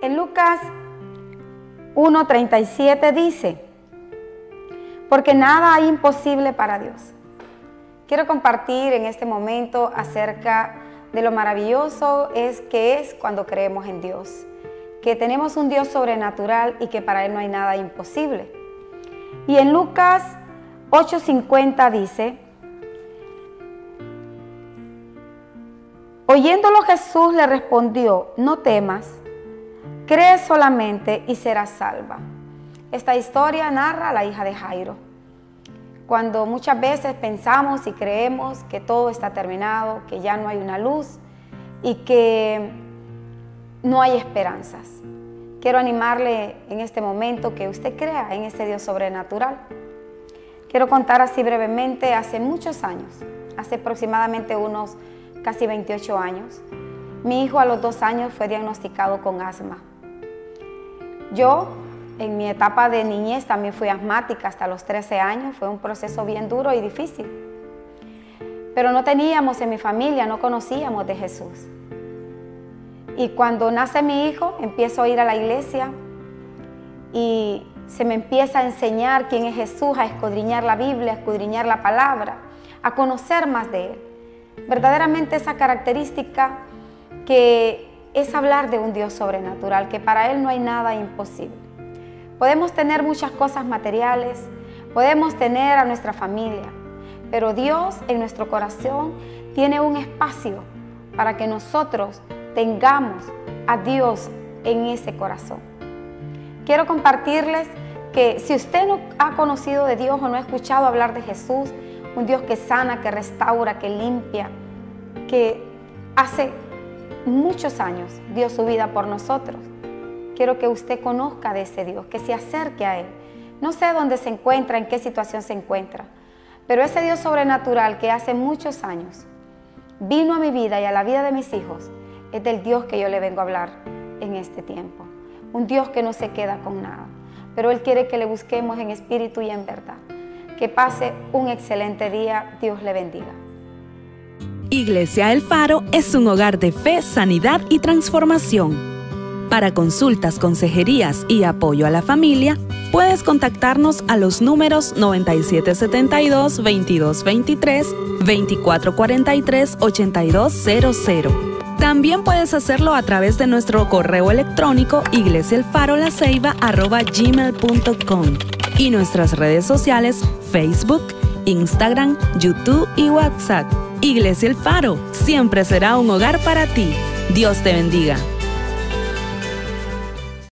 En Lucas 1.37 dice, porque nada hay imposible para Dios. Quiero compartir en este momento acerca de lo maravilloso es que es cuando creemos en Dios, que tenemos un Dios sobrenatural y que para Él no hay nada imposible. Y en Lucas 8:50 dice, oyéndolo Jesús le respondió, no temas, cree solamente y serás salva. Esta historia narra a la hija de Jairo. Cuando muchas veces pensamos y creemos que todo está terminado, que ya no hay una luz y que no hay esperanzas. Quiero animarle en este momento que usted crea en ese Dios sobrenatural. Quiero contar así brevemente, hace muchos años, hace aproximadamente unos casi 28 años, mi hijo a los dos años fue diagnosticado con asma. Yo en mi etapa de niñez también fui asmática hasta los 13 años, fue un proceso bien duro y difícil. Pero no teníamos en mi familia, no conocíamos de Jesús. Y cuando nace mi hijo, empiezo a ir a la iglesia y se me empieza a enseñar quién es Jesús, a escudriñar la Biblia, a escudriñar la palabra, a conocer más de Él. Verdaderamente esa característica que es hablar de un Dios sobrenatural, que para Él no hay nada imposible. Podemos tener muchas cosas materiales, podemos tener a nuestra familia, pero Dios en nuestro corazón tiene un espacio para que nosotros tengamos a Dios en ese corazón. Quiero compartirles que si usted no ha conocido de Dios o no ha escuchado hablar de Jesús, un Dios que sana, que restaura, que limpia, que hace muchos años dio su vida por nosotros quiero que usted conozca de ese Dios, que se acerque a Él. No sé dónde se encuentra, en qué situación se encuentra, pero ese Dios sobrenatural que hace muchos años vino a mi vida y a la vida de mis hijos, es del Dios que yo le vengo a hablar en este tiempo. Un Dios que no se queda con nada, pero Él quiere que le busquemos en espíritu y en verdad. Que pase un excelente día, Dios le bendiga. Iglesia El Faro es un hogar de fe, sanidad y transformación para consultas, consejerías y apoyo a la familia, puedes contactarnos a los números 9772-2223, 2443-8200. También puedes hacerlo a través de nuestro correo electrónico iglesialfarolaceiba.gmail.com y nuestras redes sociales Facebook, Instagram, YouTube y WhatsApp. Iglesia El Faro siempre será un hogar para ti. Dios te bendiga.